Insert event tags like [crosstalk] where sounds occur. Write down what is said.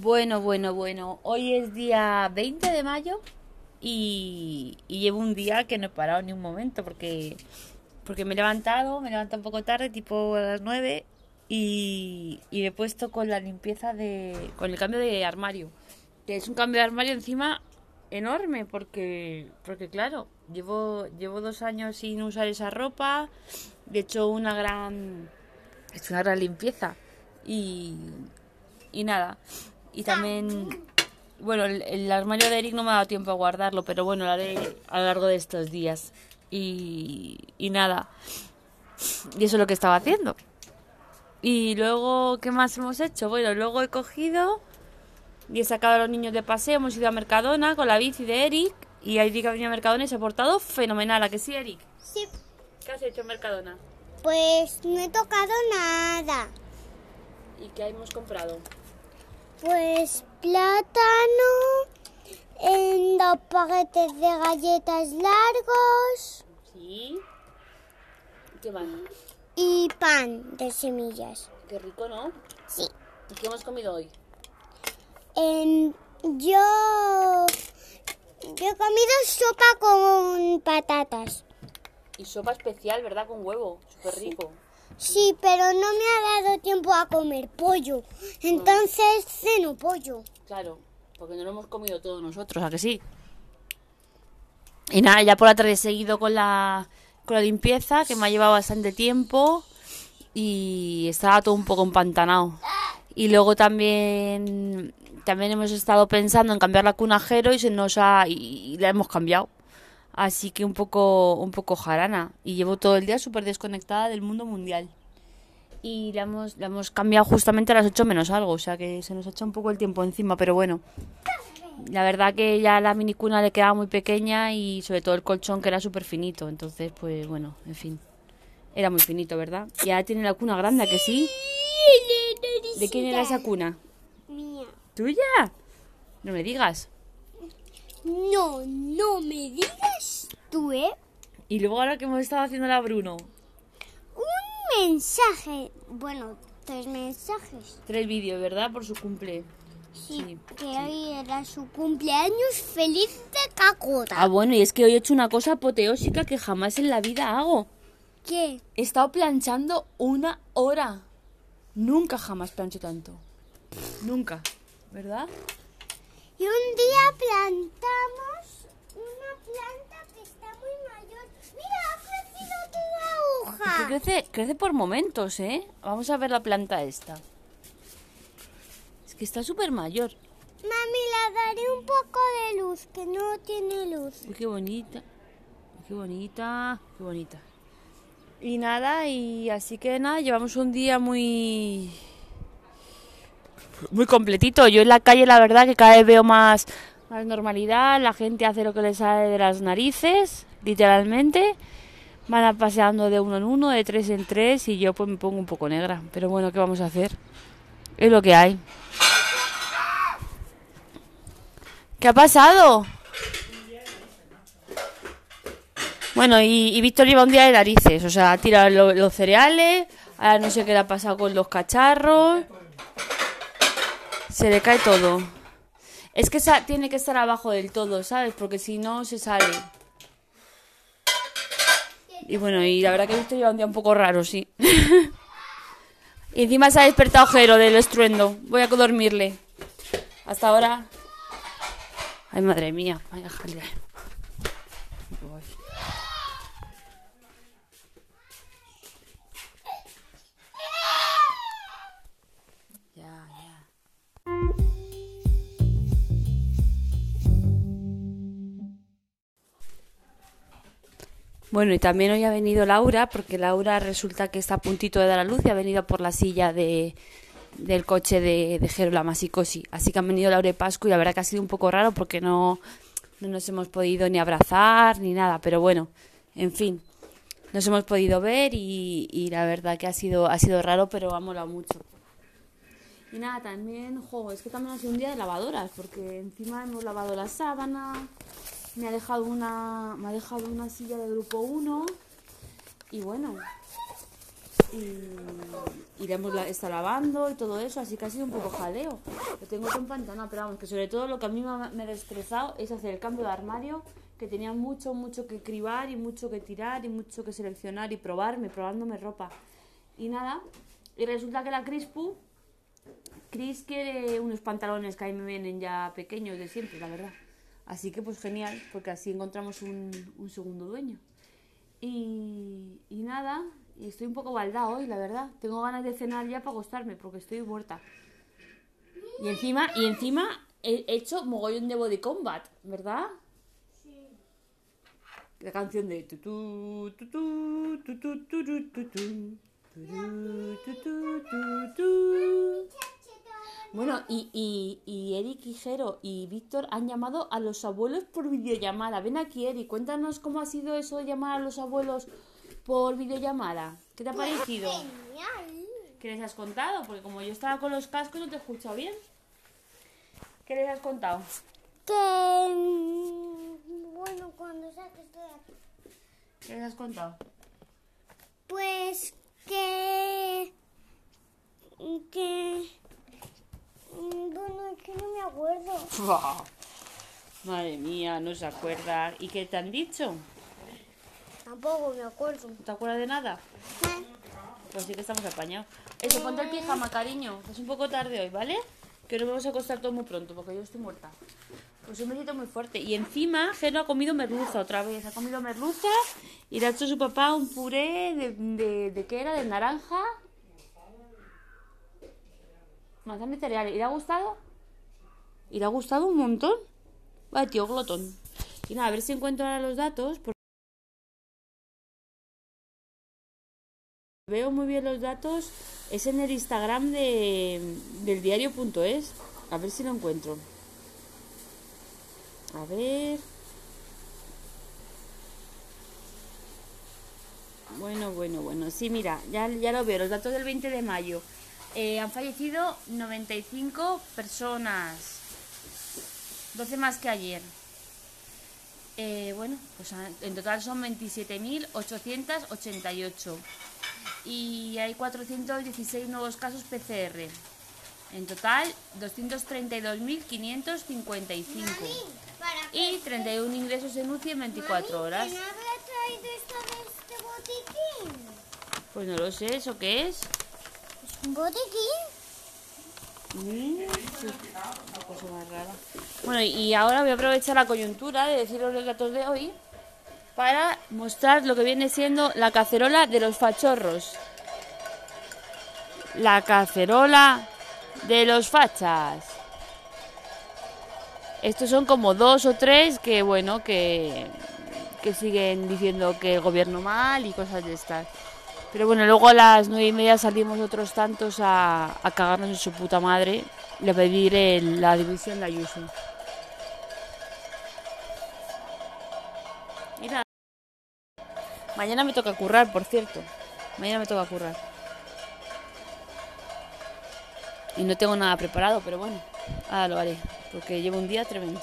Bueno, bueno, bueno. Hoy es día 20 de mayo y, llevo un día que no he parado ni un momento porque, porque me he levantado, me he levantado un poco tarde, tipo a las 9 y, me he puesto con la limpieza de... con el cambio de armario. Que es un cambio de armario encima enorme porque, porque claro, llevo, llevo dos años sin usar esa ropa, he hecho una gran, hecho una gran limpieza y, y nada. Y también, bueno, el, el armario de Eric no me ha dado tiempo a guardarlo, pero bueno, lo haré a lo largo de estos días. Y, y nada. Y eso es lo que estaba haciendo. Y luego, ¿qué más hemos hecho? Bueno, luego he cogido y he sacado a los niños de paseo. Hemos ido a Mercadona con la bici de Eric. Y Eric ha venido a Mercadona y se ha portado fenomenal. ¿A que sí, Eric? Sí, ¿Qué has hecho en Mercadona? pues no he tocado nada. ¿Y qué hemos comprado? Pues plátano, en dos paquetes de galletas largos Sí. ¿Qué más? y pan de semillas. Qué rico, ¿no? Sí. ¿Y qué hemos comido hoy? En- yo, yo he comido sopa con patatas. Y sopa especial, ¿verdad? Con huevo. Súper rico. Sí, pero no me ha dado tiempo a comer pollo. Entonces ceno pollo. Claro, porque no lo hemos comido todos nosotros, ¿a que sí? Y nada, ya por la tarde he seguido con la, con la limpieza, que me ha llevado bastante tiempo y estaba todo un poco empantanado. Y luego también, también hemos estado pensando en cambiar la cunajero y se nos ha, y, y la hemos cambiado. Así que un poco, un poco jarana. Y llevo todo el día súper desconectada del mundo mundial. Y la hemos, la hemos cambiado justamente a las 8 menos algo. O sea que se nos ha hecho un poco el tiempo encima. Pero bueno, la verdad que ya la minicuna le quedaba muy pequeña y sobre todo el colchón que era súper finito. Entonces, pues bueno, en fin. Era muy finito, ¿verdad? Y ahora tiene la cuna grande, ¿a que sí? ¿De quién era esa cuna? Mía. ¿Tuya? No me digas. No, no me digas tú, ¿eh? Y luego ahora que hemos estado haciendo la Bruno. Un mensaje. Bueno, tres mensajes. Tres vídeos, ¿verdad? Por su cumple. Sí, Sí, que hoy era su cumpleaños feliz de cacota. Ah, bueno, y es que hoy he hecho una cosa apoteósica que jamás en la vida hago. ¿Qué? He estado planchando una hora. Nunca jamás plancho tanto. Nunca. ¿Verdad? Y un día plantamos una planta que está muy mayor. Mira, ha crecido toda Que hoja. crece, crece por momentos, ¿eh? Vamos a ver la planta esta. Es que está súper mayor. Mami, la daré un poco de luz, que no tiene luz. Uy, qué bonita. Qué bonita. Qué bonita. Y nada, y así que nada, llevamos un día muy... Muy completito. Yo en la calle la verdad que cada vez veo más, más normalidad. La gente hace lo que le sale de las narices, literalmente. Van paseando de uno en uno, de tres en tres y yo pues me pongo un poco negra. Pero bueno, ¿qué vamos a hacer? Es lo que hay. ¿Qué ha pasado? Bueno, y, Víctor lleva un día de narices, o sea, ha tirado lo- los cereales, ahora no sé qué le ha pasado con los cacharros, se le cae todo. Es que tiene que estar abajo del todo, ¿sabes? Porque si no, se sale. Y bueno, y la verdad que Víctor lleva un día un poco raro, sí. [laughs] y encima se ha despertado Jero del estruendo. Voy a dormirle. Hasta ahora. Ay, madre mía. Bueno, y también hoy ha venido Laura, porque Laura resulta que está a puntito de dar a luz y ha venido por la silla de, del coche de, de Jero, la Masicosi. Así que han venido Laura y Pascu y la verdad que ha sido un poco raro porque no, no nos hemos podido ni abrazar ni nada. Pero bueno, en fin, nos hemos podido ver y, y la verdad que ha sido, ha sido raro, pero ha molado mucho. Y nada, también, jo, es que también ha sido un día de lavadoras, porque encima hemos lavado la sábana, me ha dejado una, me ha dejado una silla de grupo 1 y bueno, hemos la- está lavando y todo eso, así que ha sido un poco jaleo. Lo tengo todo empantanado, pero vamos, que sobre todo lo que a mí me ha, destrozado es hacer el cambio de armario, que tenía mucho, mucho que cribar y mucho que tirar y mucho que seleccionar y probarme, probándome ropa. Y nada, y resulta que la Crispu, Cris quiere unos pantalones que a mí me vienen ya pequeños de siempre, la verdad. Así que pues genial, porque así encontramos un, un segundo dueño. Y, y nada, estoy un poco baldada hoy, la verdad. Tengo ganas de cenar ya para acostarme, porque estoy muerta. Y encima, y encima he hecho mogollón de body combat, ¿verdad? La canción de tutú, tutú, Bueno, y, y, y Eric y Jero y Víctor han llamado a los abuelos por videollamada. Ven aquí, Eric, cuéntanos cómo ha sido eso de llamar a los abuelos por videollamada. ¿Qué te ha parecido? Genial. ¿Qué les has contado? Porque como yo estaba con los cascos no te he escuchado bien. ¿Qué les has contado? Que. Bueno, cuando saques de aquí. ¿Qué les has contado? Pues que. Que. mm, Bueno, es que no me [laughs] Madre mía, no se acuerda. ¿Y qué te han dicho? Tampoco me acuerdo. ¿No te acuerdas de nada? Pues sí que estamos apañados. Eso, ponte el pijama, cariño. Es un poco tarde hoy, ¿vale? Que nos vamos a acostar todo muy pronto porque yo estoy muerta. Pues un besito muy fuerte. Y encima, Geno ha comido merluza otra vez. Ha comido merluza y le ha hecho su papá un puré de, de, de ¿qué era? De naranja. Manzana y cereales. ¿Y le ha gustado? ¿Y le ha gustado un montón? Vaya tío glotón. Y nada, a ver si encuentro ahora los datos. Veo muy bien los datos. Es en el Instagram de, del diario.es. A ver si lo encuentro. A ver. Bueno, bueno, bueno. Sí, mira, ya, ya lo veo. Los datos del 20 de mayo. Eh, han fallecido 95 personas. 12 más que ayer. Eh, bueno, pues en total son 27.888 y hay 416 nuevos casos PCR. En total, 232.555 Para y 31 ingresos en UCI en 24 horas. ¿Quién habrá traído esto de este botiquín? Pues no lo sé, ¿eso qué es? ¿Es un botiquín? Bueno, y ahora voy a aprovechar la coyuntura de deciros los datos de hoy para mostrar lo que viene siendo la cacerola de los fachorros. La cacerola de los fachas. Estos son como dos o tres que, bueno, que, que siguen diciendo que el gobierno mal y cosas de estas. Pero bueno, luego a las nueve y media salimos otros tantos a, a cagarnos en su puta madre y a pedir la división de Ayuso. Nada. Mañana me toca currar, por cierto. Mañana me toca currar. Y no tengo nada preparado, pero bueno, ahora lo haré. Porque llevo un día tremendo.